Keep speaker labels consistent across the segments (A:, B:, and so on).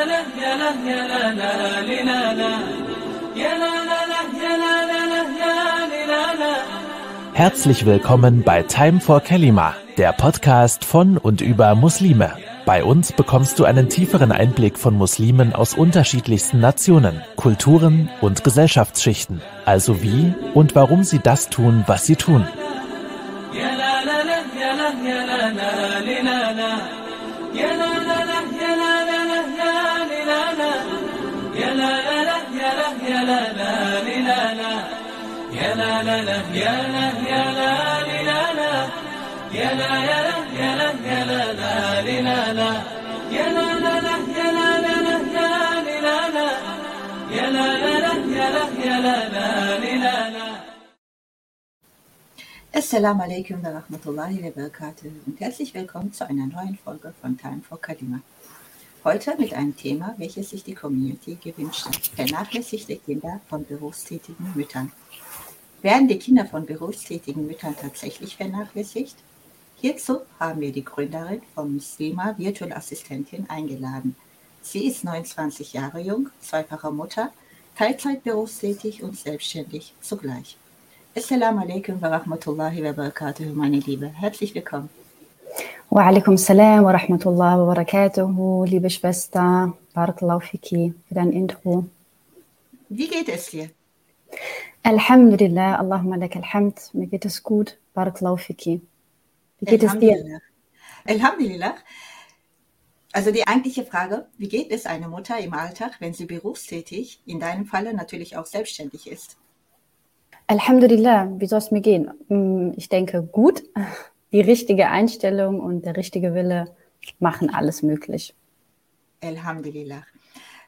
A: لا لا يا لا يا لا لا لا لا يا لا لا لا يا لا لا لا لا لا لا
B: Herzlich willkommen bei Time for Kelima, der Podcast von und über Muslime. Bei uns bekommst du einen tieferen Einblick von Muslimen aus unterschiedlichsten Nationen, Kulturen und Gesellschaftsschichten, also wie und warum sie das tun, was sie tun.
A: يا لا لا لا يا لا يا لا لا لا لا يا لا لا لا يا لا لا لا يا لا لا لا يا لا يا لا لا يا لا يا لا يا لا يا لا لا لا يا لا لا لا يا لا لا لا لا يا لا لا لا يا لا يا لا لا لا
C: Assalamu alaikum wa rahmatullahi wa barakatuh und herzlich willkommen zu einer neuen Folge von Time for Kalima. Heute mit einem Thema, welches sich die Community gewünscht hat. Vernachlässigte Kinder von berufstätigen Müttern. Werden die Kinder von berufstätigen Müttern tatsächlich vernachlässigt? Hierzu haben wir die Gründerin von Muslima Virtual Assistentin eingeladen. Sie ist 29 Jahre jung, zweifache Mutter, Teilzeit berufstätig und selbstständig zugleich. Assalamu alaikum wa rahmatullahi wa barakatuh, meine Liebe. Herzlich willkommen.
D: Wa alaikum salam wa rahmatullahi wa barakatuh, liebe Schwester. Barakallahu fiki für dein Intro.
C: Wie geht es dir?
D: Alhamdulillah, Allahumma lak alhamd. Mir geht es gut. Barakallahu fiki. Wie geht es dir?
C: Alhamdulillah. Also die eigentliche Frage, wie geht es einer Mutter im Alltag, wenn sie berufstätig, in deinem Falle natürlich auch selbstständig ist?
D: Alhamdulillah, wie soll es mir gehen? Mm, Ich denke, gut. Die richtige Einstellung und der richtige Wille machen alles möglich.
C: Alhamdulillah.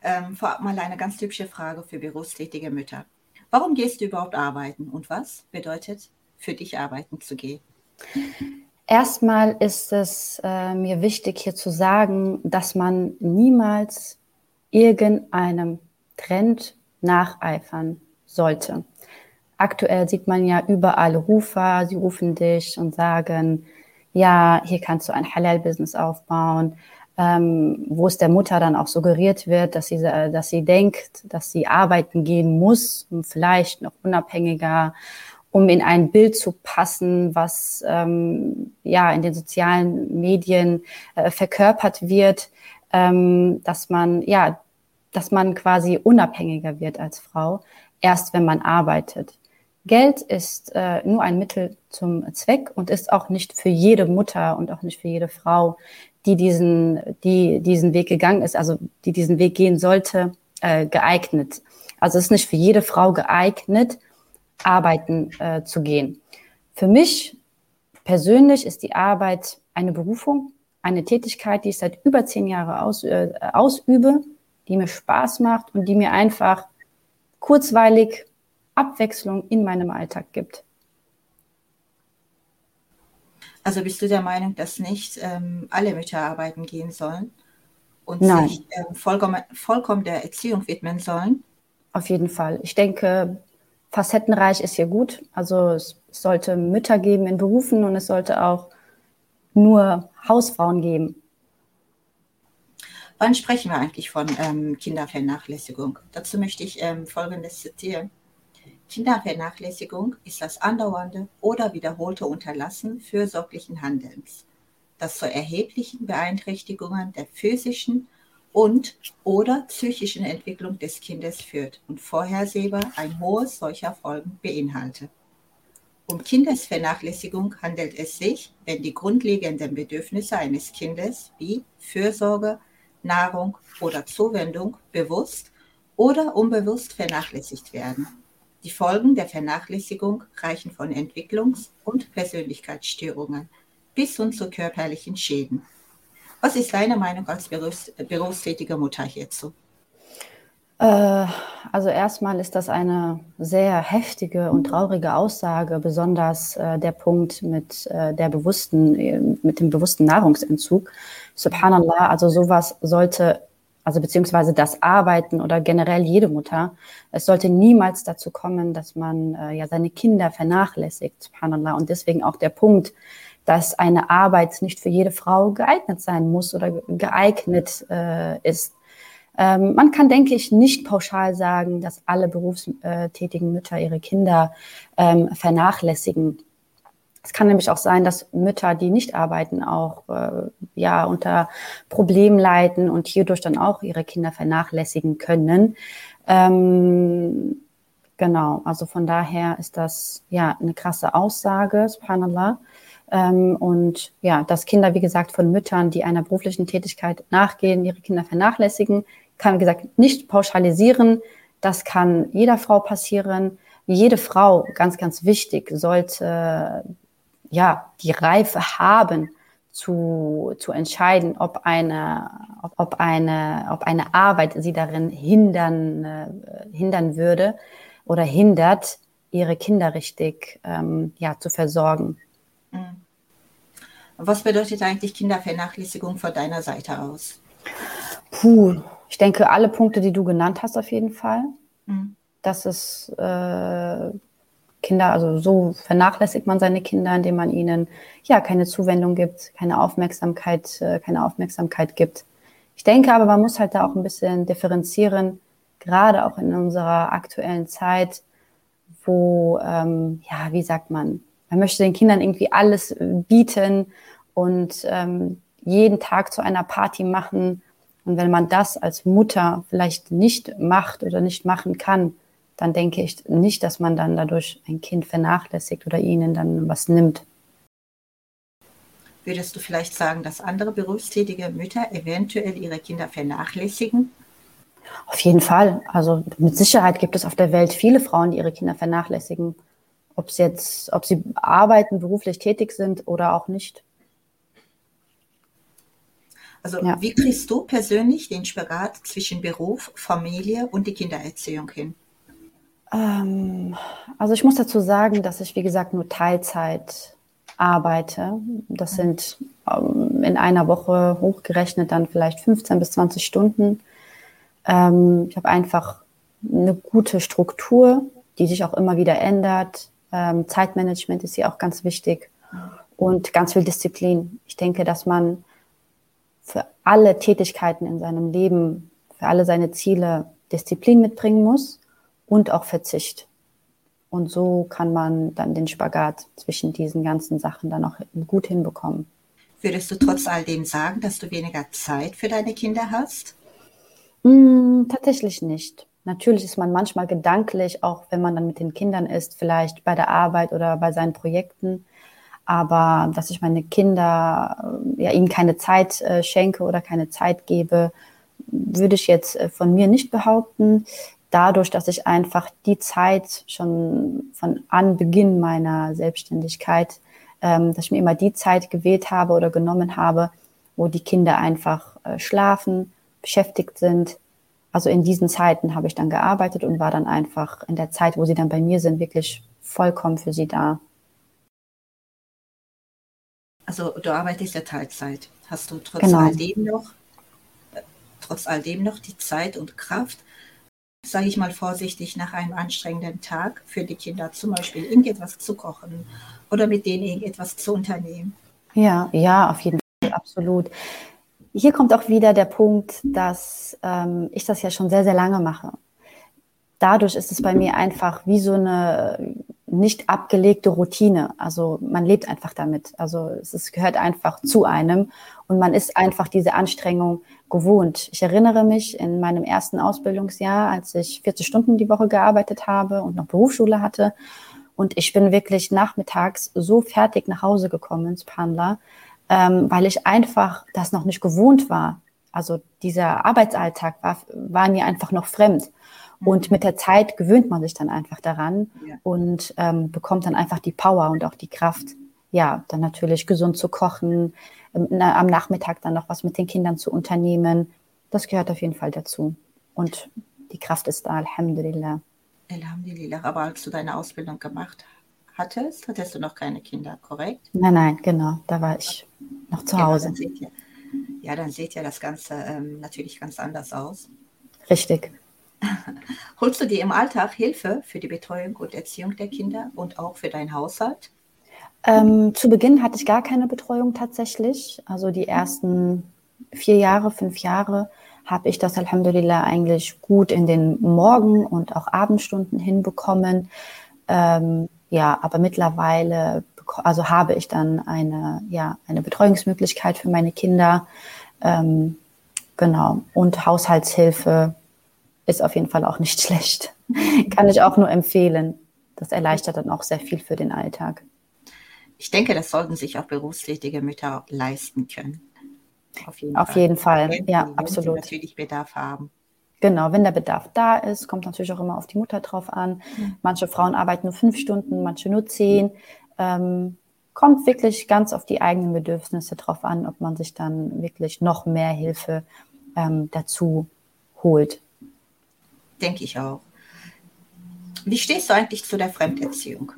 C: Ähm, vorab mal eine ganz typische Frage für berufstätige Mütter. Warum gehst du überhaupt arbeiten und was bedeutet für dich arbeiten zu gehen?
D: Erstmal ist es äh, mir wichtig hier zu sagen, dass man niemals irgendeinem Trend nacheifern sollte. Aktuell sieht man ja überall Rufer, sie rufen dich und sagen, ja, hier kannst du ein Halal-Business aufbauen, ähm, wo es der Mutter dann auch suggeriert wird, dass sie, äh, dass sie denkt, dass sie arbeiten gehen muss, um vielleicht noch unabhängiger, um in ein Bild zu passen, was ähm, ja in den sozialen Medien äh, verkörpert wird, ähm, dass man ja, dass man quasi unabhängiger wird als Frau, erst wenn man arbeitet. Geld ist äh, nur ein Mittel zum Zweck und ist auch nicht für jede Mutter und auch nicht für jede Frau, die diesen, die diesen Weg gegangen ist, also die diesen Weg gehen sollte, äh, geeignet. Also es ist nicht für jede Frau geeignet, arbeiten äh, zu gehen. Für mich persönlich ist die Arbeit eine Berufung, eine Tätigkeit, die ich seit über zehn Jahren aus, äh, ausübe, die mir Spaß macht und die mir einfach kurzweilig Abwechslung in meinem Alltag gibt.
C: Also bist du der Meinung, dass nicht ähm, alle Mütter arbeiten gehen sollen und
D: Nein.
C: sich ähm, vollkommen, vollkommen der Erziehung widmen sollen?
D: Auf jeden Fall. Ich denke, facettenreich ist hier gut. Also es sollte Mütter geben in Berufen und es sollte auch nur Hausfrauen geben.
C: Wann sprechen wir eigentlich von ähm, Kindervernachlässigung? Dazu möchte ich ähm, Folgendes zitieren. Kindervernachlässigung ist das andauernde oder wiederholte Unterlassen fürsorglichen Handelns, das zu erheblichen Beeinträchtigungen der physischen und oder psychischen Entwicklung des Kindes führt und vorhersehbar ein hohes solcher Folgen beinhaltet. Um Kindesvernachlässigung handelt es sich, wenn die grundlegenden Bedürfnisse eines Kindes wie Fürsorge, Nahrung oder Zuwendung bewusst oder unbewusst vernachlässigt werden. Die Folgen der Vernachlässigung reichen von Entwicklungs- und Persönlichkeitsstörungen bis hin zu körperlichen Schäden. Was ist deine Meinung als berufs berufstätige Mutter hierzu?
D: Äh, also erstmal ist das eine sehr heftige und traurige Aussage, besonders äh, der Punkt mit äh, der bewussten, mit dem bewussten Nahrungsentzug. Subhanallah, also sowas sollte, also beziehungsweise das Arbeiten oder generell jede Mutter, es sollte niemals dazu kommen, dass man äh, ja seine Kinder vernachlässigt, Subhanallah. Und deswegen auch der Punkt, dass eine Arbeit nicht für jede Frau geeignet sein muss oder geeignet äh, ist. Ähm, man kann, denke ich, nicht pauschal sagen, dass alle berufstätigen Mütter ihre Kinder ähm, vernachlässigen. Es kann nämlich auch sein, dass Mütter, die nicht arbeiten, auch äh, ja unter Problemen leiden und hierdurch dann auch ihre Kinder vernachlässigen können. Ähm, genau, also von daher ist das ja eine krasse Aussage, subhanallah. Ähm, und ja, dass Kinder, wie gesagt, von Müttern, die einer beruflichen Tätigkeit nachgehen, ihre Kinder vernachlässigen, kann, wie gesagt, nicht pauschalisieren. Das kann jeder Frau passieren. Jede Frau, ganz, ganz wichtig, sollte ja die Reife haben, zu, zu entscheiden, ob eine, ob, ob, eine, ob eine Arbeit sie darin hindern, äh, hindern würde oder hindert, ihre Kinder richtig ähm, ja, zu versorgen. Mhm.
C: Was bedeutet eigentlich Kindervernachlässigung von deiner Seite aus?
D: Puh, ich denke, alle Punkte, die du genannt hast, auf jeden Fall. Mhm. Das ist äh, Kinder, also so vernachlässigt man seine Kinder, indem man ihnen ja keine Zuwendung gibt, keine Aufmerksamkeit, äh, keine Aufmerksamkeit gibt. Ich denke aber, man muss halt da auch ein bisschen differenzieren, gerade auch in unserer aktuellen Zeit, wo, ähm, ja, wie sagt man, man möchte den Kindern irgendwie alles bieten und ähm, jeden Tag zu einer Party machen. Und wenn man das als Mutter vielleicht nicht macht oder nicht machen kann, dann denke ich nicht, dass man dann dadurch ein Kind vernachlässigt oder ihnen dann was nimmt.
C: Würdest du vielleicht sagen, dass andere berufstätige Mütter eventuell ihre Kinder vernachlässigen?
D: Auf jeden Fall. Also mit Sicherheit gibt es auf der Welt viele Frauen, die ihre Kinder vernachlässigen. Ob sie jetzt, ob sie arbeiten, beruflich tätig sind oder auch nicht.
C: Also ja. wie kriegst du persönlich den Spagat zwischen Beruf, Familie und die Kindererziehung hin?
D: Ähm, also ich muss dazu sagen, dass ich, wie gesagt, nur Teilzeit arbeite. Das mhm. sind ähm, in einer Woche hochgerechnet dann vielleicht 15 bis 20 Stunden. Ähm, ich habe einfach eine gute Struktur, die sich auch immer wieder ändert. Ähm, Zeitmanagement ist hier auch ganz wichtig und ganz viel Disziplin. Ich denke, dass man für alle Tätigkeiten in seinem Leben, für alle seine Ziele Disziplin mitbringen muss und auch Verzicht. Und so kann man dann den Spagat zwischen diesen ganzen Sachen dann auch gut hinbekommen.
C: Würdest du trotz all dem sagen, dass du weniger Zeit für deine Kinder hast?
D: Mm, tatsächlich nicht. Natürlich ist man manchmal gedanklich, auch wenn man dann mit den Kindern ist, vielleicht bei der Arbeit oder bei seinen Projekten, aber dass ich meine Kinder, ja, ihnen keine Zeit äh, schenke oder keine Zeit gebe, würde ich jetzt äh, von mir nicht behaupten. Dadurch, dass ich einfach die Zeit schon von Anbeginn meiner Selbstständigkeit, ähm, dass ich mir immer die Zeit gewählt habe oder genommen habe, wo die Kinder einfach äh, schlafen, beschäftigt sind. Also in diesen Zeiten habe ich dann gearbeitet und war dann einfach in der Zeit, wo sie dann bei mir sind, wirklich vollkommen für sie da.
C: Also du arbeitest ja Teilzeit. Hast du trotz genau. alledem noch, äh, trotz alledem noch die Zeit und Kraft, sage ich mal vorsichtig, nach einem anstrengenden Tag für die Kinder zum Beispiel irgendetwas zu kochen oder mit denen irgendetwas zu unternehmen?
D: Ja, ja, auf jeden Fall, absolut. Hier kommt auch wieder der Punkt, dass ähm, ich das ja schon sehr, sehr lange mache. Dadurch ist es bei mir einfach wie so eine nicht abgelegte Routine. Also man lebt einfach damit. Also es gehört einfach zu einem und man ist einfach diese Anstrengung gewohnt. Ich erinnere mich in meinem ersten Ausbildungsjahr, als ich 40 Stunden die Woche gearbeitet habe und noch Berufsschule hatte. Und ich bin wirklich nachmittags so fertig nach Hause gekommen ins Pandler, ähm, weil ich einfach das noch nicht gewohnt war. Also dieser Arbeitsalltag war, war mir einfach noch fremd. Und mit der Zeit gewöhnt man sich dann einfach daran ja. und ähm, bekommt dann einfach die Power und auch die Kraft, ja, dann natürlich gesund zu kochen, na, am Nachmittag dann noch was mit den Kindern zu unternehmen. Das gehört auf jeden Fall dazu. Und die Kraft ist da, Alhamdulillah.
C: Alhamdulillah. Aber als du deine Ausbildung gemacht hattest, hattest du noch keine Kinder, korrekt?
D: Nein, nein, genau. Da war ich noch zu Hause.
C: Ja, dann sieht ja, ja, dann sieht ja das Ganze ähm, natürlich ganz anders aus.
D: Richtig.
C: Holst du dir im Alltag Hilfe für die Betreuung und Erziehung der Kinder und auch für deinen Haushalt?
D: Ähm, zu Beginn hatte ich gar keine Betreuung tatsächlich. Also die ersten vier Jahre, fünf Jahre habe ich das Alhamdulillah eigentlich gut in den Morgen- und auch Abendstunden hinbekommen. Ähm, ja, aber mittlerweile also habe ich dann eine, ja, eine Betreuungsmöglichkeit für meine Kinder. Ähm, genau. Und Haushaltshilfe ist auf jeden Fall auch nicht schlecht. Kann ich auch nur empfehlen. Das erleichtert dann auch sehr viel für den Alltag.
C: Ich denke, das sollten sich auch berufstätige Mütter leisten können.
D: Auf jeden Auf Fall, jeden Fall.
C: Wenn
D: ja, absolut.
C: Wenn sie natürlich Bedarf haben.
D: Genau, wenn der Bedarf da ist, kommt natürlich auch immer auf die Mutter drauf an. Mhm. Manche Frauen arbeiten nur fünf Stunden, manche nur zehn. Ähm, kommt wirklich ganz auf die eigenen Bedürfnisse drauf an, ob man sich dann wirklich noch mehr Hilfe ähm, dazu holt.
C: Denke ich auch. Wie stehst du eigentlich zu der Fremderziehung?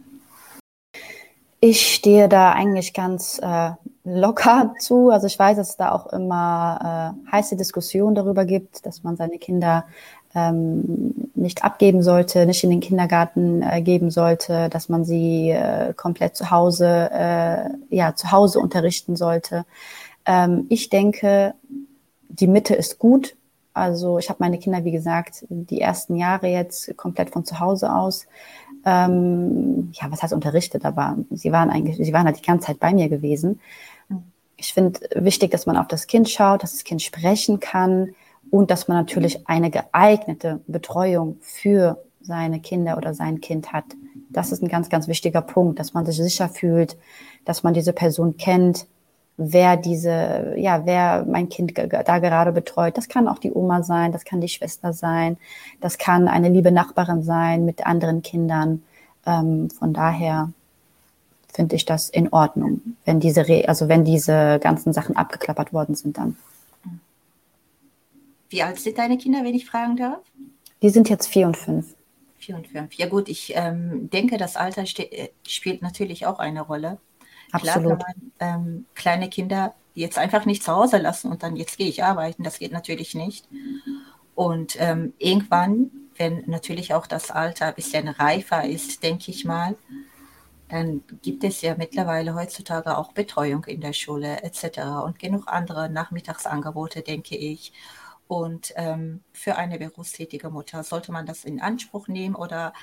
D: Ich stehe da eigentlich ganz äh, locker zu. Also ich weiß, dass es da auch immer äh, heiße Diskussionen darüber gibt, dass man seine Kinder ähm, nicht abgeben sollte, nicht in den Kindergarten äh, geben sollte, dass man sie äh, komplett zu Hause, äh, ja, zu Hause unterrichten sollte. Ähm, ich denke, die Mitte ist gut. Also ich habe meine Kinder, wie gesagt, die ersten Jahre jetzt komplett von zu Hause aus. Ähm, ja, was heißt unterrichtet, aber sie waren eigentlich, sie waren halt die ganze Zeit bei mir gewesen. Ich finde wichtig, dass man auf das Kind schaut, dass das Kind sprechen kann und dass man natürlich eine geeignete Betreuung für seine Kinder oder sein Kind hat. Das ist ein ganz, ganz wichtiger Punkt, dass man sich sicher fühlt, dass man diese Person kennt, wer diese, ja, wer mein Kind da gerade betreut. Das kann auch die Oma sein, das kann die Schwester sein, das kann eine liebe Nachbarin sein mit anderen Kindern. Ähm, von daher finde ich das in Ordnung, wenn diese, Re also wenn diese ganzen Sachen abgeklappert worden sind dann.
C: Wie alt sind deine Kinder, wenn ich fragen darf?
D: Die sind jetzt vier und fünf.
C: Vier und fünf. Ja gut, ich ähm, denke, das Alter äh, spielt natürlich auch eine Rolle.
D: Absolut.
C: Klar kann man ähm, kleine Kinder jetzt einfach nicht zu Hause lassen und dann jetzt gehe ich arbeiten. Das geht natürlich nicht. Und ähm, irgendwann, wenn natürlich auch das Alter ein bisschen reifer ist, denke ich mal, dann gibt es ja mittlerweile heutzutage auch Betreuung in der Schule etc. und genug andere Nachmittagsangebote, denke ich. Und ähm, für eine berufstätige Mutter sollte man das in Anspruch nehmen oder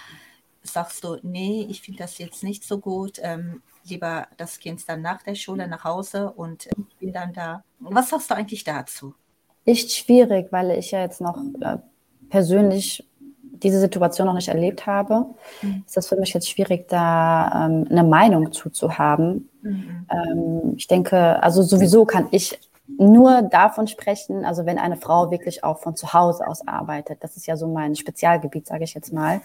C: sagst du, nee, ich finde das jetzt nicht so gut, ähm, lieber das Kind dann nach der Schule nach Hause und ich bin dann da. Was sagst du eigentlich dazu?
D: Ist schwierig, weil ich ja jetzt noch äh, persönlich diese Situation noch nicht erlebt habe, mhm. ist das für mich jetzt schwierig, da ähm, eine Meinung zuzuhaben. Mhm. Ähm, ich denke, also sowieso kann ich nur davon sprechen, also wenn eine Frau wirklich auch von zu Hause aus arbeitet. Das ist ja so mein Spezialgebiet, sage ich jetzt mal.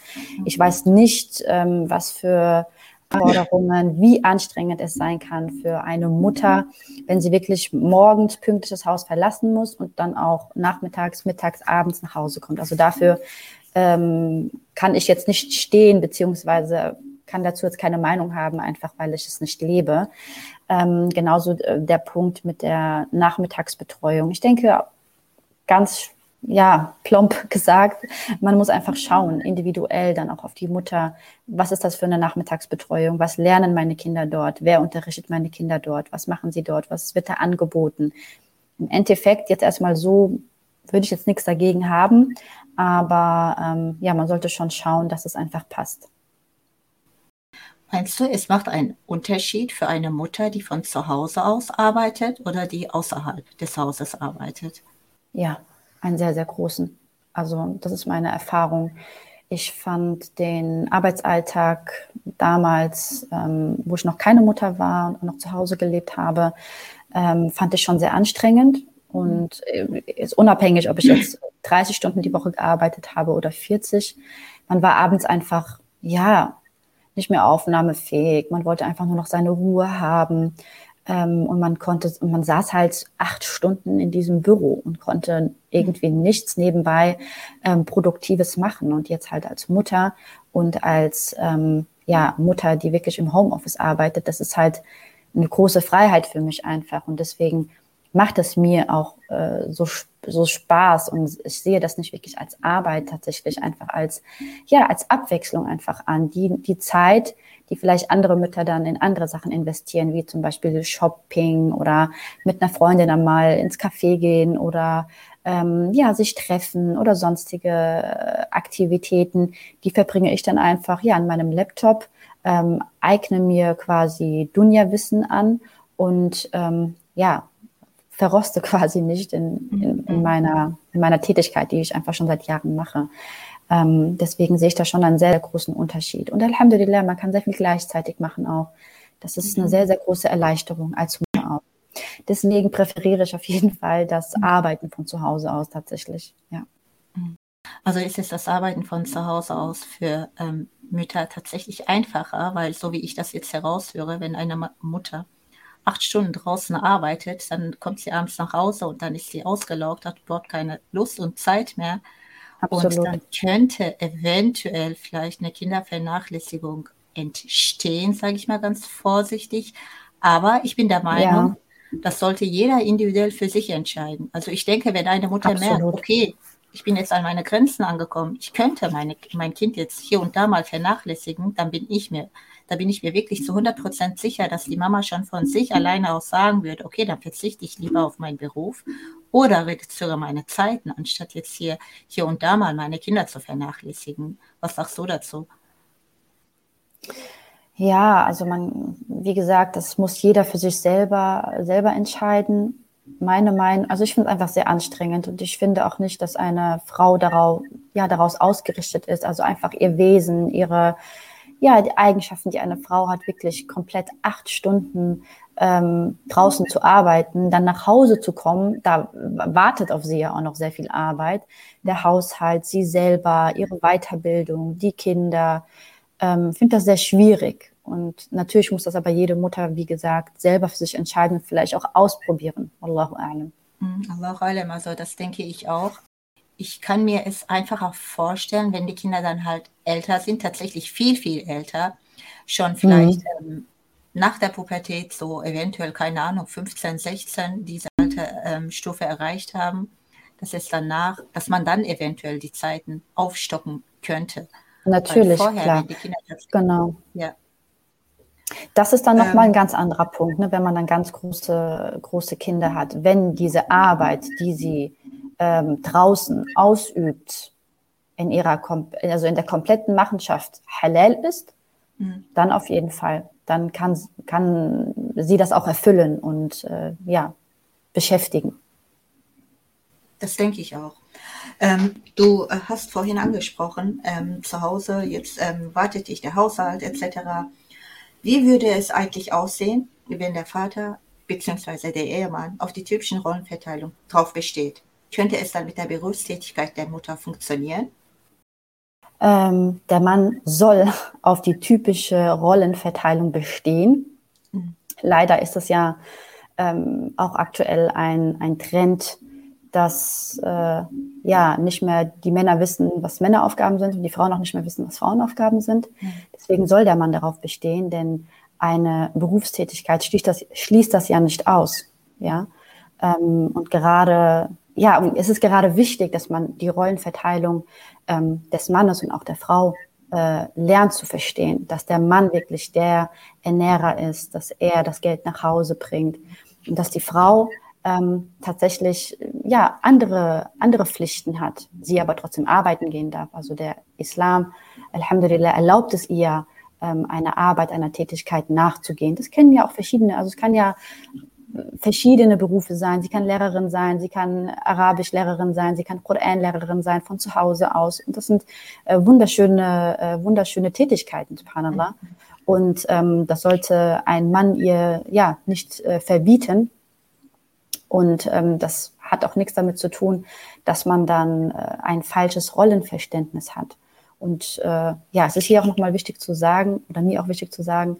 D: Ich weiß nicht, ähm, was für Forderungen, wie anstrengend es sein kann für eine Mutter, wenn sie wirklich morgens pünktlich das Haus verlassen muss und dann auch nachmittags, mittags, abends nach Hause kommt. Also dafür ähm, kann ich jetzt nicht stehen, beziehungsweise kann dazu jetzt keine Meinung haben, einfach weil ich es nicht lebe. Ähm, genauso äh, der Punkt mit der Nachmittagsbetreuung. Ich denke, ganz ja, plump gesagt, man muss einfach schauen, individuell dann auch auf die Mutter, was ist das für eine Nachmittagsbetreuung, was lernen meine Kinder dort, wer unterrichtet meine Kinder dort, was machen sie dort, was wird da angeboten. Im Endeffekt jetzt erstmal so würde ich jetzt nichts dagegen haben, aber ähm, ja, man sollte schon schauen, dass es einfach passt.
C: Meinst du, es macht einen Unterschied für eine Mutter, die von zu Hause aus arbeitet oder die außerhalb des Hauses arbeitet?
D: Ja, einen sehr, sehr großen. Also das ist meine Erfahrung. Ich fand den Arbeitsalltag damals, ähm, wo ich noch keine Mutter war und noch zu Hause gelebt habe, ähm, fand ich schon sehr anstrengend. Und äh, ist unabhängig, ob ich jetzt 30 Stunden die Woche gearbeitet habe oder 40, man war abends einfach, ja, nicht mehr aufnahmefähig. Man wollte einfach nur noch seine Ruhe haben. Ähm, und man konnte, und man saß halt acht Stunden in diesem Büro und konnte irgendwie nichts nebenbei ähm, Produktives machen. Und jetzt halt als Mutter und als ähm, ja, Mutter, die wirklich im Homeoffice arbeitet, das ist halt eine große Freiheit für mich einfach. Und deswegen macht es mir auch äh, so, so Spaß und ich sehe das nicht wirklich als Arbeit tatsächlich einfach als, ja, als Abwechslung einfach an. Die, die Zeit, die vielleicht andere Mütter dann in andere Sachen investieren, wie zum Beispiel Shopping oder mit einer Freundin einmal ins Café gehen oder ähm, ja, sich treffen oder sonstige äh, Aktivitäten. Die verbringe ich dann einfach ja an meinem Laptop, ähm, eigne mir quasi Dunja-Wissen an und ähm, ja, verroste quasi nicht in, in, in, mhm. meiner, in meiner Tätigkeit, die ich einfach schon seit Jahren mache. Ähm, deswegen sehe ich da schon einen sehr, sehr großen Unterschied. Und Alhamdulillah, man kann sehr viel gleichzeitig machen auch. Das ist eine mhm. sehr, sehr große Erleichterung als Mutter auch. Deswegen präferiere ich auf jeden Fall das mhm. Arbeiten von zu Hause aus tatsächlich. Ja.
C: Also ist es das Arbeiten von zu Hause aus für ähm, Mütter tatsächlich einfacher, weil so wie ich das jetzt heraushöre, wenn eine Mutter acht Stunden draußen arbeitet, dann kommt sie abends nach Hause und dann ist sie ausgelaugt, hat überhaupt keine Lust und Zeit mehr. Absolut. Und dann könnte eventuell vielleicht eine Kindervernachlässigung entstehen, sage ich mal ganz vorsichtig. Aber ich bin der Meinung, ja. das sollte jeder individuell für sich entscheiden. Also ich denke, wenn eine Mutter Absolut. merkt, okay, ich bin jetzt an meine Grenzen angekommen, ich könnte meine, mein Kind jetzt hier und da mal vernachlässigen, dann bin ich mir da bin ich mir wirklich zu 100 Prozent sicher, dass die Mama schon von sich alleine aus sagen würde, okay, dann verzichte ich lieber auf meinen Beruf oder reduziere meine Zeiten, anstatt jetzt hier, hier und da mal meine Kinder zu vernachlässigen. Was sagst du dazu?
D: Ja, also man, wie gesagt, das muss jeder für sich selber, selber entscheiden. Meine Meinung, also ich finde es einfach sehr anstrengend und ich finde auch nicht, dass eine Frau darauf, ja, daraus ausgerichtet ist, also einfach ihr Wesen, ihre, ja, die Eigenschaften, die eine Frau hat, wirklich komplett acht Stunden ähm, draußen zu arbeiten, dann nach Hause zu kommen, da wartet auf sie ja auch noch sehr viel Arbeit. Der Haushalt, sie selber, ihre Weiterbildung, die Kinder. Ähm, finde das sehr schwierig. Und natürlich muss das aber jede Mutter, wie gesagt, selber für sich entscheiden, vielleicht auch ausprobieren. Allahu a'lam.
C: Mhm, Allahu a'lam, also das denke ich auch ich kann mir es einfach auch vorstellen, wenn die Kinder dann halt älter sind, tatsächlich viel, viel älter, schon vielleicht mhm. ähm, nach der Pubertät, so eventuell, keine Ahnung, 15, 16, diese alte ähm, Stufe erreicht haben, dass es danach, dass man dann eventuell die Zeiten aufstocken könnte.
D: Natürlich, vorher, klar. genau. Ja. Das ist dann nochmal ähm, ein ganz anderer Punkt, ne, wenn man dann ganz große, große Kinder hat. Wenn diese Arbeit, die sie ähm, draußen ausübt, in ihrer, also in der kompletten Machenschaft halal ist, mhm. dann auf jeden Fall. Dann kann, kann sie das auch erfüllen und äh, ja, beschäftigen.
C: Das denke ich auch. Ähm, du äh, hast vorhin angesprochen, ähm, zu Hause, jetzt ähm, wartet dich der Haushalt etc. Wie würde es eigentlich aussehen, wenn der Vater bzw. der Ehemann auf die typischen Rollenverteilung drauf besteht? Könnte es dann mit der Berufstätigkeit der Mutter funktionieren?
D: Ähm, der Mann soll auf die typische Rollenverteilung bestehen. Mhm. Leider ist es ja ähm, auch aktuell ein, ein Trend, dass äh, ja nicht mehr die Männer wissen, was Männeraufgaben sind und die Frauen auch nicht mehr wissen, was Frauenaufgaben sind. Mhm. Deswegen soll der Mann darauf bestehen, denn eine Berufstätigkeit schließt das, schließt das ja nicht aus. Ja? Ähm, und gerade ja, und es ist gerade wichtig, dass man die Rollenverteilung ähm, des Mannes und auch der Frau äh, lernt zu verstehen, dass der Mann wirklich der Ernährer ist, dass er das Geld nach Hause bringt und dass die Frau ähm, tatsächlich ja andere andere Pflichten hat, sie aber trotzdem arbeiten gehen darf. Also der Islam, Alhamdulillah, erlaubt es ihr, ähm, einer Arbeit, einer Tätigkeit nachzugehen. Das kennen ja auch verschiedene. Also es kann ja verschiedene Berufe sein. Sie kann Lehrerin sein, sie kann Arabischlehrerin sein, sie kann Koranlehrerin sein von zu Hause aus. Und das sind äh, wunderschöne, äh, wunderschöne Tätigkeiten, subhanallah. Und ähm, das sollte ein Mann ihr ja nicht äh, verbieten. Und ähm, das hat auch nichts damit zu tun, dass man dann äh, ein falsches Rollenverständnis hat. Und äh, ja, es ist hier auch nochmal wichtig zu sagen, oder mir auch wichtig zu sagen,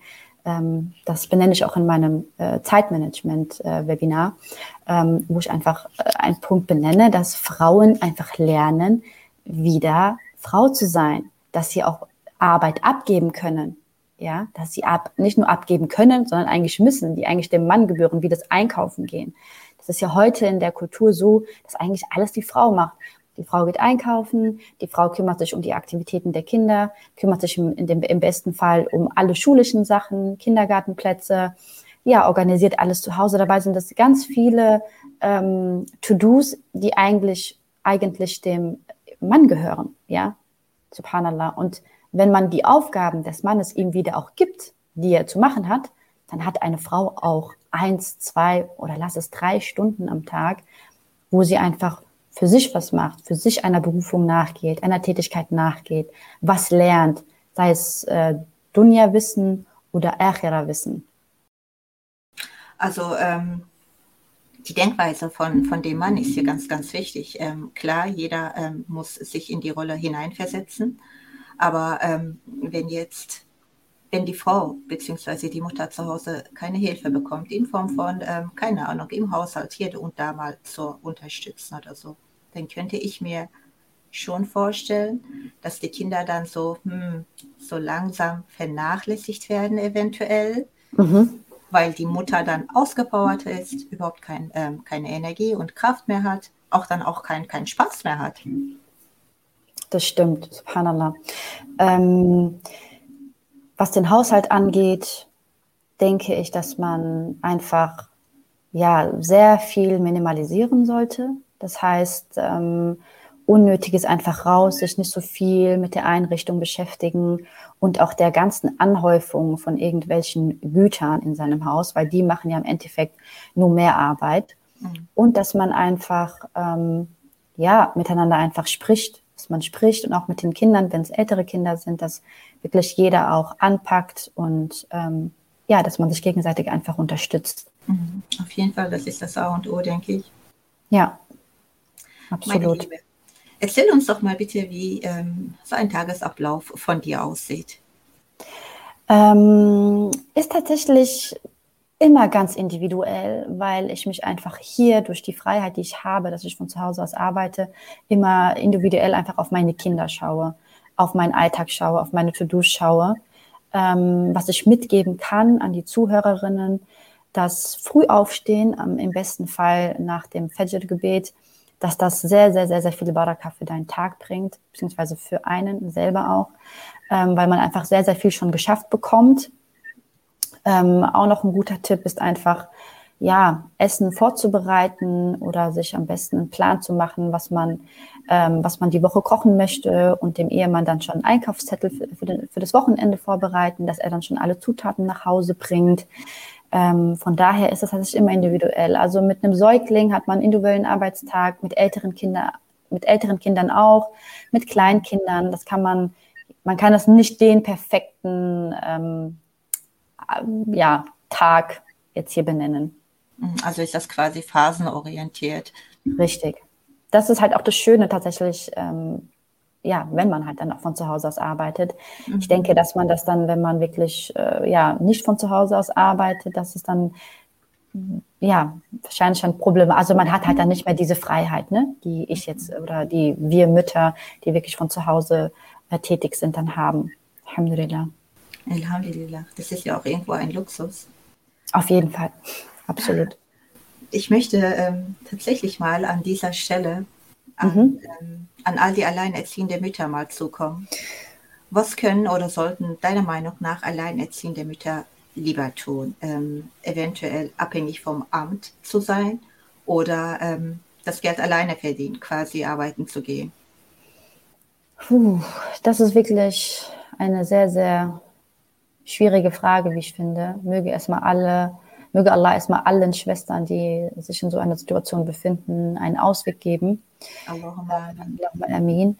D: das benenne ich auch in meinem äh, Zeitmanagement-Webinar, äh, ähm, wo ich einfach äh, einen Punkt benenne, dass Frauen einfach lernen, wieder Frau zu sein, dass sie auch Arbeit abgeben können. Ja, dass sie ab, nicht nur abgeben können, sondern eigentlich müssen, die eigentlich dem Mann gebühren, wie das Einkaufen gehen. Das ist ja heute in der Kultur so, dass eigentlich alles die Frau macht. Die Frau geht einkaufen, die Frau kümmert sich um die Aktivitäten der Kinder, kümmert sich im, dem, im besten Fall um alle schulischen Sachen, Kindergartenplätze, ja, organisiert alles zu Hause. Dabei sind das ganz viele ähm, To-Dos, die eigentlich, eigentlich dem Mann gehören, ja, subhanallah. Und wenn man die Aufgaben des Mannes ihm wieder auch gibt, die er zu machen hat, dann hat eine Frau auch eins, zwei oder lass es drei Stunden am Tag, wo sie einfach für sich was macht, für sich einer Berufung nachgeht, einer Tätigkeit nachgeht, was lernt, sei es äh, Dunja-Wissen oder Akhira-Wissen.
C: Also ähm, die Denkweise von, von dem Mann ist hier ganz, ganz wichtig. Ähm, klar, jeder ähm, muss sich in die Rolle hineinversetzen, aber ähm, wenn jetzt wenn die Frau bzw. die Mutter zu Hause keine Hilfe bekommt, in Form von, ähm, keine Ahnung, im Haushalt hier und da mal zu unterstützen oder so, dann könnte ich mir schon vorstellen, dass die Kinder dann so, hm, so langsam vernachlässigt werden eventuell, mhm. weil die Mutter dann ausgepowert ist, überhaupt kein, ähm, keine Energie und Kraft mehr hat, auch dann auch keinen kein Spaß mehr hat.
D: Das stimmt, subhanallah. Ähm, was den Haushalt angeht, denke ich, dass man einfach ja sehr viel minimalisieren sollte. Das heißt, ähm, Unnötiges einfach raus, sich nicht so viel mit der Einrichtung beschäftigen und auch der ganzen Anhäufung von irgendwelchen Gütern in seinem Haus, weil die machen ja im Endeffekt nur mehr Arbeit. Mhm. Und dass man einfach ähm, ja miteinander einfach spricht, dass man spricht und auch mit den Kindern, wenn es ältere Kinder sind, dass wirklich jeder auch anpackt und ähm, ja, dass man sich gegenseitig einfach unterstützt.
C: Mhm. Auf jeden Fall, das ist das A und O, denke ich.
D: Ja, absolut.
C: Erzähl uns doch mal bitte, wie ähm, so ein Tagesablauf von dir aussieht.
D: Ähm, ist tatsächlich immer ganz individuell, weil ich mich einfach hier durch die Freiheit, die ich habe, dass ich von zu Hause aus arbeite, immer individuell einfach auf meine Kinder schaue, auf meinen Alltag schaue, auf meine To-Dos schaue. Ähm, was ich mitgeben kann an die Zuhörerinnen, das Frühaufstehen, ähm, im besten Fall nach dem Fajr-Gebet, dass das sehr, sehr, sehr, sehr viel Baraka für deinen Tag bringt, beziehungsweise für einen selber auch, ähm, weil man einfach sehr, sehr viel schon geschafft bekommt ähm, auch noch ein guter Tipp ist einfach, ja, Essen vorzubereiten oder sich am besten einen Plan zu machen, was man, ähm, was man die Woche kochen möchte und dem Ehemann dann schon einen Einkaufszettel für, für, den, für das Wochenende vorbereiten, dass er dann schon alle Zutaten nach Hause bringt. Ähm, von daher ist das tatsächlich immer individuell. Also mit einem Säugling hat man einen individuellen Arbeitstag, mit älteren Kindern, mit älteren Kindern auch, mit Kleinkindern. Das kann man, man kann das nicht den perfekten ähm, ja, Tag jetzt hier benennen.
C: Mhm, also ist das quasi phasenorientiert.
D: Richtig. Das ist halt auch das Schöne tatsächlich, ähm, ja, wenn man halt dann auch von zu Hause aus arbeitet. Mhm. Ich denke, dass man das dann, wenn man wirklich äh, ja nicht von zu Hause aus arbeitet, dass es dann ja wahrscheinlich ein Problem. Also man hat halt dann nicht mehr diese Freiheit, ne, die ich jetzt oder die wir Mütter, die wirklich von zu Hause äh, tätig sind, dann haben. Alhamdulillah.
C: Alhamdulillah. Das ist ja auch irgendwo ein Luxus.
D: Auf jeden Fall. Absolut.
C: Ich möchte ähm, tatsächlich mal an dieser Stelle an, mhm. ähm, an all die alleinerziehende Mütter mal zukommen. Was können oder sollten deiner Meinung nach alleinerziehende Mütter lieber tun? Ähm, eventuell abhängig vom Amt zu sein oder ähm, das Geld alleine verdienen, quasi arbeiten zu gehen?
D: Puh, das ist wirklich eine sehr, sehr schwierige Frage, wie ich finde. Möge erstmal alle, möge Allah erstmal allen Schwestern, die sich in so einer Situation befinden, einen Ausweg geben. Allahumma amin.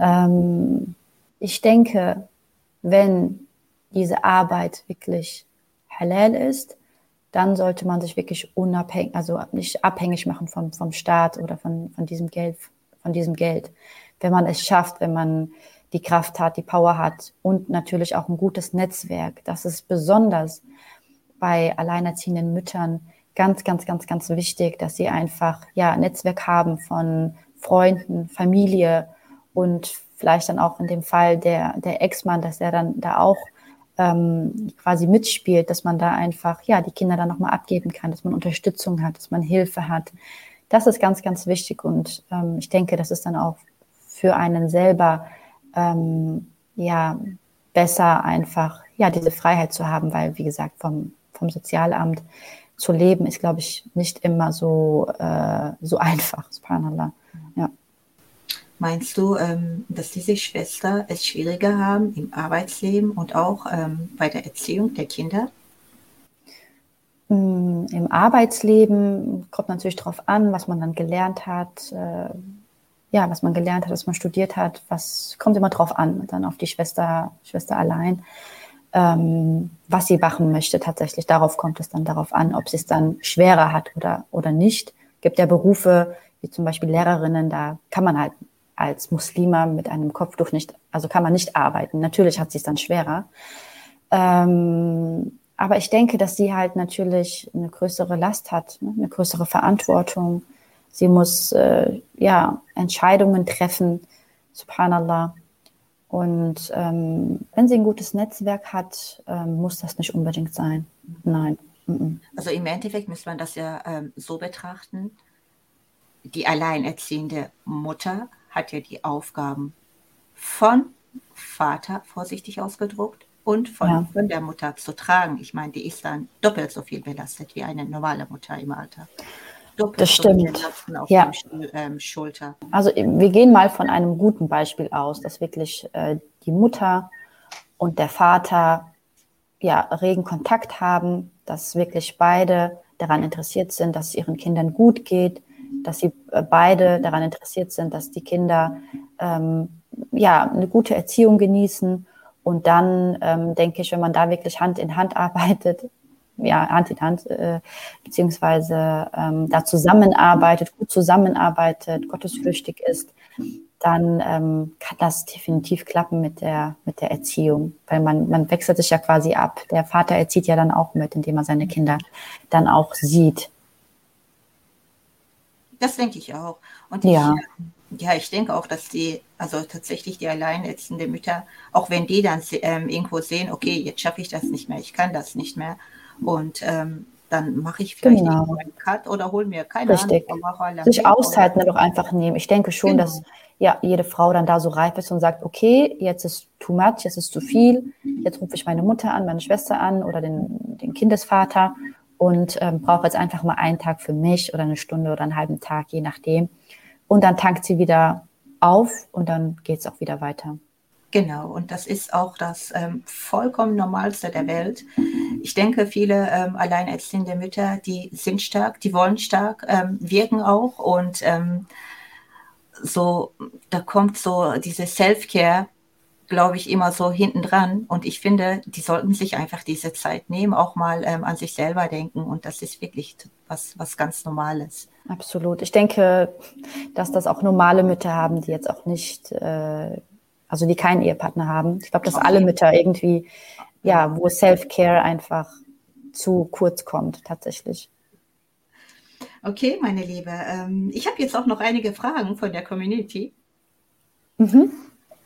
D: Ähm, ich denke, wenn diese Arbeit wirklich halal ist, dann sollte man sich wirklich unabhängig, also nicht abhängig machen vom, vom Staat oder von, von diesem Geld, von diesem Geld. Wenn man es schafft, wenn man die Kraft hat, die Power hat und natürlich auch ein gutes Netzwerk. Das ist besonders bei alleinerziehenden Müttern ganz, ganz, ganz, ganz wichtig, dass sie einfach ja Netzwerk haben von Freunden, Familie und vielleicht dann auch in dem Fall der, der Ex-Mann, dass er dann da auch ähm, quasi mitspielt, dass man da einfach ja die Kinder dann nochmal abgeben kann, dass man Unterstützung hat, dass man Hilfe hat, das ist ganz, ganz wichtig und ähm, ich denke, das ist dann auch für einen selber ähm, ja besser einfach ja diese Freiheit zu haben, weil wie gesagt vom vom Sozialamt zu leben ist, glaube ich, nicht immer so äh, so einfach. Subhanallah. Ja.
C: Meinst du, ähm, dass diese Schwester es schwieriger haben im Arbeitsleben und auch ähm, bei der Erziehung der Kinder?
D: Mm, Im Arbeitsleben kommt natürlich darauf an, was man dann gelernt hat, äh, ja, was man gelernt hat, was man studiert hat, was kommt immer drauf an, dann auf die Schwester, Schwester allein, ähm, was sie machen möchte tatsächlich. Darauf kommt es dann darauf an, ob sie es dann schwerer hat oder, oder nicht. Gibt ja Berufe, wie zum Beispiel Lehrerinnen, da kann man halt als Muslima mit einem Kopftuch nicht, also kann man nicht arbeiten. Natürlich hat sie es dann schwerer. Ähm, aber ich denke, dass sie halt natürlich eine größere Last hat, ne? eine größere Verantwortung. Sie muss äh, ja Entscheidungen treffen, subhanallah. Und ähm, wenn sie ein gutes Netzwerk hat, ähm, muss das nicht unbedingt sein. Nein.
C: Also im Endeffekt muss man das ja ähm, so betrachten. Die alleinerziehende Mutter hat ja die Aufgaben von Vater, vorsichtig ausgedruckt, und von, ja. von der Mutter zu tragen. Ich meine, die ist dann doppelt so viel belastet wie eine normale Mutter im Alter.
D: Doppelt das stimmt. So ja. Ähm, Schulter. Also wir gehen mal von einem guten Beispiel aus, dass wirklich äh, die Mutter und der Vater ja regen Kontakt haben, dass wirklich beide daran interessiert sind, dass es ihren Kindern gut geht, dass sie äh, beide daran interessiert sind, dass die Kinder ähm, ja eine gute Erziehung genießen und dann ähm, denke ich, wenn man da wirklich Hand in Hand arbeitet, ja, Hand in Hand, äh, beziehungsweise ähm, da zusammenarbeitet, gut zusammenarbeitet, gottesflüchtig ist, dann ähm, kann das definitiv klappen mit der, mit der Erziehung, weil man, man wechselt sich ja quasi ab. Der Vater erzieht ja dann auch mit, indem er seine Kinder dann auch sieht.
C: Das denke ich auch. Und ja. ich, ja, ich denke auch, dass die, also tatsächlich die alleinerziehende Mütter, auch wenn die dann ähm, irgendwo sehen, okay, jetzt schaffe ich das nicht mehr, ich kann das nicht mehr. Und ähm, dann mache ich vielleicht genau. einen Cut oder hole mir keine
D: Richtig. Ahnung. Sich Auszeiten doch einfach nehmen. Ich denke schon, genau. dass ja jede Frau dann da so reif ist und sagt, okay, jetzt ist too much, jetzt ist zu viel, jetzt rufe ich meine Mutter an, meine Schwester an oder den, den Kindesvater und ähm, brauche jetzt einfach mal einen Tag für mich oder eine Stunde oder einen halben Tag, je nachdem und dann tankt sie wieder auf und dann geht es auch wieder weiter.
C: Genau, und das ist auch das ähm, vollkommen Normalste der Welt. Ich denke, viele ähm, alleinerziehende Mütter, die sind stark, die wollen stark, ähm, wirken auch und ähm, so, da kommt so diese Self-Care glaube ich, immer so hinten dran. Und ich finde, die sollten sich einfach diese Zeit nehmen, auch mal ähm, an sich selber denken. Und das ist wirklich was, was ganz Normales.
D: Absolut. Ich denke, dass das auch normale Mütter haben, die jetzt auch nicht, äh, also die keinen Ehepartner haben. Ich glaube, dass alle Mütter irgendwie, ja, wo Self-Care einfach zu kurz kommt, tatsächlich.
C: Okay, meine Liebe. Ähm, ich habe jetzt auch noch einige Fragen von der Community. Mhm.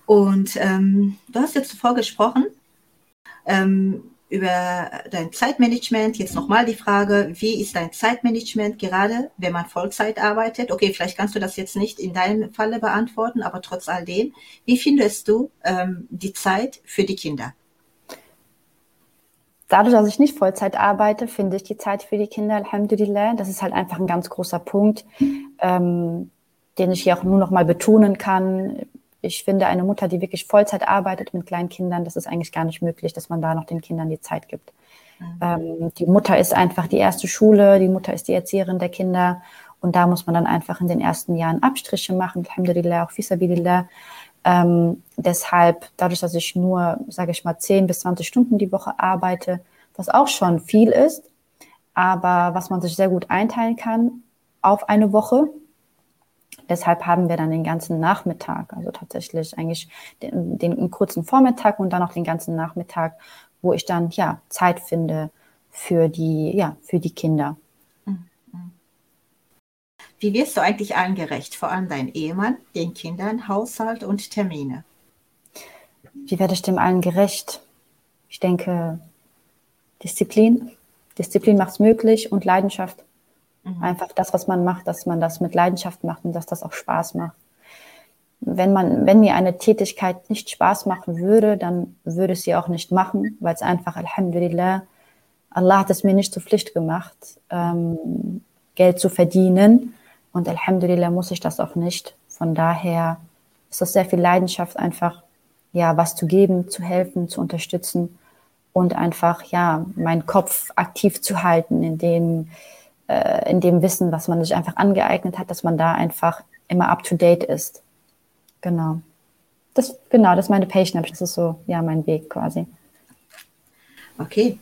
C: Und ähm, du hast jetzt zuvor gesprochen ähm, über dein Zeitmanagement. Jetzt nochmal die Frage, wie ist dein Zeitmanagement gerade, wenn man Vollzeit arbeitet? Okay, vielleicht kannst du das jetzt nicht in deinem Falle beantworten, aber trotz all dem, wie findest du ähm, die Zeit für die Kinder?
D: Dadurch, dass ich nicht Vollzeit arbeite, finde ich die Zeit für die Kinder, Alhamdulillah. Das ist halt einfach ein ganz großer Punkt, ähm, den ich hier auch nur noch mal betonen kann ich finde, eine Mutter, die wirklich Vollzeit arbeitet mit kleinen Kindern, das ist eigentlich gar nicht möglich, dass man da noch den Kindern die Zeit gibt. Mhm. Ähm, die Mutter ist einfach die erste Schule, die Mutter ist die Erzieherin der Kinder und da muss man dann einfach in den ersten Jahren Abstriche machen, Alhamdulillah, auch Fisabilillah. Ähm, deshalb, dadurch, dass ich nur, sage ich mal, 10 bis 20 Stunden die Woche arbeite, was auch schon viel ist, aber was man sich sehr gut einteilen kann auf eine Woche, Deshalb haben wir dann den ganzen Nachmittag, also tatsächlich eigentlich den, den kurzen Vormittag und dann auch den ganzen Nachmittag, wo ich dann ja Zeit finde für die ja für die Kinder.
C: Wie wirst du eigentlich allen gerecht, vor allem dein Ehemann, den Kindern, Haushalt und Termine?
D: Wie werde ich dem allen gerecht? Ich denke, Disziplin. Disziplin macht es möglich und Leidenschaft. Mhm. Einfach das, was man macht, dass man das mit Leidenschaft macht und dass das auch Spaß macht. Wenn man, wenn mir eine Tätigkeit nicht Spaß machen würde, dann würde ich sie auch nicht machen, weil es einfach, Alhamdulillah, Allah hat es mir nicht zur Pflicht gemacht, ähm, Geld zu verdienen. Und Alhamdulillah muss ich das auch nicht. Von daher ist das sehr viel Leidenschaft, einfach ja was zu geben, zu helfen, zu unterstützen und einfach ja meinen Kopf aktiv zu halten in dem äh, in dem Wissen, was man sich einfach angeeignet hat, dass man da einfach immer up to date ist. Genau. Das genau, das ist meine Patient, das ist so ja mein Weg quasi.
C: Okay.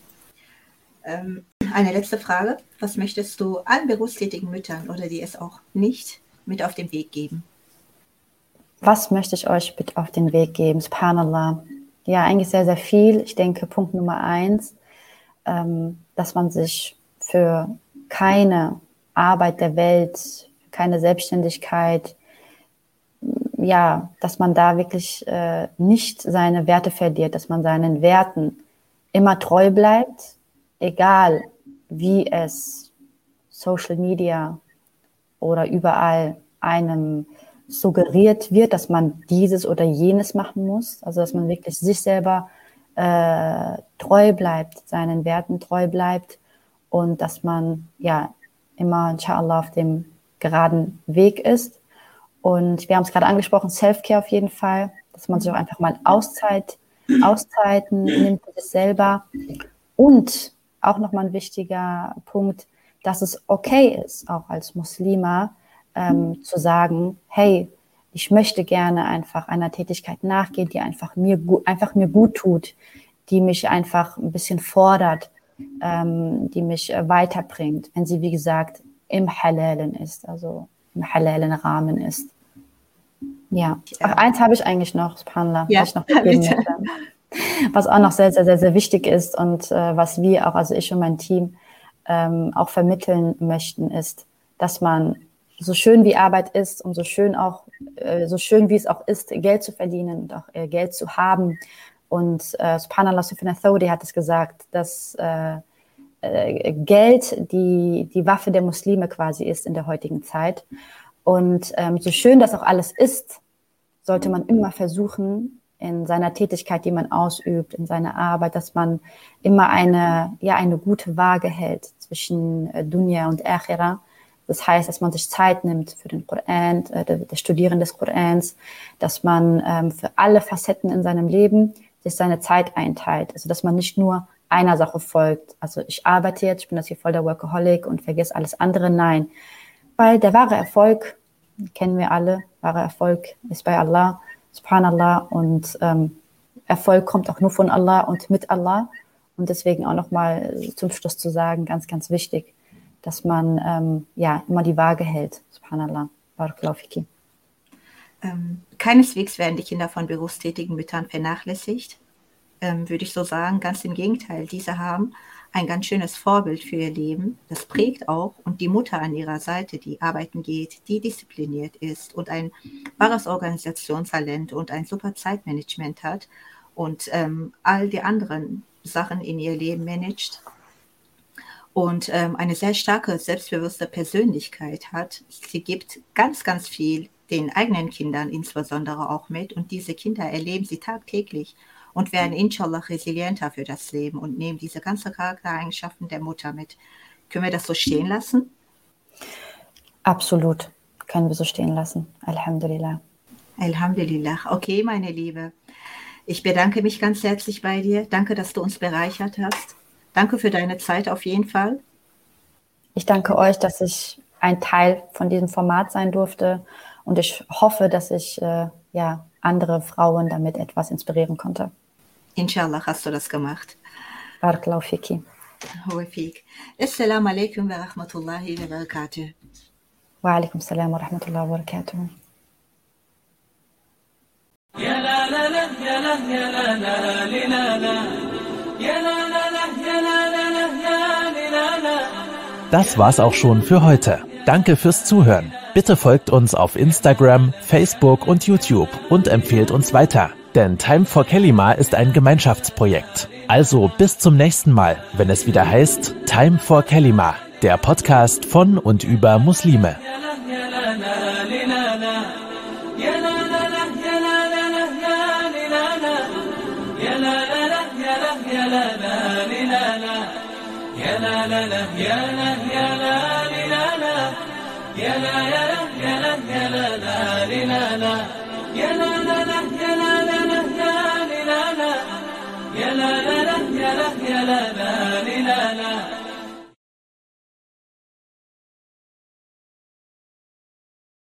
C: Ähm, eine letzte Frage. Was möchtest du allen berufstätigen Müttern oder die es auch nicht mit auf den Weg geben?
D: Was möchte ich euch mit auf den Weg geben? Subhanallah. Ja, eigentlich sehr, sehr viel. Ich denke, Punkt Nummer eins, ähm, dass man sich für keine Arbeit der Welt, keine Selbstständigkeit, ja, dass man da wirklich äh, nicht seine Werte verliert, dass man seinen Werten immer treu bleibt, egal wie es Social Media oder überall einem suggeriert wird, dass man dieses oder jenes machen muss. Also dass man wirklich sich selber äh, treu bleibt, seinen Werten treu bleibt und dass man ja immer, inshallah, auf dem geraden Weg ist. Und wir haben es gerade angesprochen, Self-Care auf jeden Fall, dass man sich auch einfach mal Auszeit, Auszeiten nimmt für sich selber. Und auch nochmal ein wichtiger Punkt, dass es okay ist, auch als Muslima, ähm, zu sagen, hey, ich möchte gerne einfach einer Tätigkeit nachgehen, die einfach mir, einfach mir gut tut, die mich einfach ein bisschen fordert, ähm, die mich äh, weiterbringt, wenn sie, wie gesagt, im Halalen ist, also im halalen Rahmen ist. Ja, Ach, eins habe ich eigentlich noch, Subhanallah, ja, was ich noch. Was auch noch sehr, sehr, sehr, sehr wichtig ist und äh, was wir auch, also ich und mein Team, ähm, auch vermitteln möchten, ist, dass man so schön wie Arbeit ist und so schön auch, äh, so schön wie es auch ist, Geld zu verdienen und auch äh, Geld zu haben. Und äh, Subhanallah Sufyan hat es gesagt, dass äh, äh, Geld die, die Waffe der Muslime quasi ist in der heutigen Zeit. Und ähm, so schön das auch alles ist, sollte man immer versuchen, in seiner Tätigkeit, die man ausübt, in seiner Arbeit, dass man immer eine, ja, eine gute Waage hält zwischen äh, Dunya und Akhira das heißt, dass man sich Zeit nimmt für den Koran, äh, das Studieren des Korans, dass man ähm, für alle Facetten in seinem Leben sich seine Zeit einteilt. Also dass man nicht nur einer Sache folgt. Also ich arbeite jetzt, ich bin das hier voll der Workaholic und vergesse alles andere. Nein, weil der wahre Erfolg, kennen wir alle, wahre Erfolg ist bei Allah, subhanallah und ähm, Erfolg kommt auch nur von Allah und mit Allah. Und deswegen auch nochmal zum Schluss zu sagen, ganz, ganz wichtig, dass man ähm, ja immer die Waage hält. Subhanallah. Barakallahu
C: ähm, keineswegs werden die Kinder von berufstätigen Müttern vernachlässigt, ähm, würde ich so sagen. Ganz im Gegenteil, diese haben ein ganz schönes Vorbild für ihr Leben. Das prägt auch und die Mutter an ihrer Seite, die arbeiten geht, die diszipliniert ist und ein wahres Organisationstalent und ein super Zeitmanagement hat und ähm, all die anderen Sachen in ihr Leben managt und ähm, eine sehr starke, selbstbewusste Persönlichkeit hat. Sie gibt ganz, ganz viel den eigenen Kindern insbesondere auch mit und diese Kinder erleben sie tagtäglich und werden inshallah resilienter für das Leben und nehmen diese ganzen Charaktereigenschaften der Mutter mit. Können wir das so stehen lassen?
D: Absolut, können wir so stehen lassen. Alhamdulillah.
C: Alhamdulillah. Okay, meine Liebe. Ich bedanke mich ganz herzlich bei dir. Danke, dass du uns bereichert hast. Danke für deine Zeit auf jeden Fall.
D: Ich danke euch, dass ich ein Teil von diesem Format sein durfte und ich hoffe, dass ich äh, ja, andere Frauen damit etwas inspirieren konnte.
C: Inshallah hast du das gemacht.
D: Barakallahu fiki.
C: وفيك السلام عليكم ورحمة الله وبركاته
D: وعليكم السلام ورحمة الله وبركاته
A: يا لا لا لا يا لا يا لا لا لا لا
B: Das war's auch schon für heute. Danke fürs Zuhören. Bitte folgt uns auf Instagram, Facebook und YouTube und empfehlt uns weiter. Denn Time for Kelima ist ein Gemeinschaftsprojekt. Also bis zum nächsten Mal, wenn es wieder heißt Time for Kelima, der Podcast von und über Muslime.
A: لا لا يا
B: لا لا لا يا لا لا لا يا لا لا يا لا لا يا لا لا يا لا
A: لا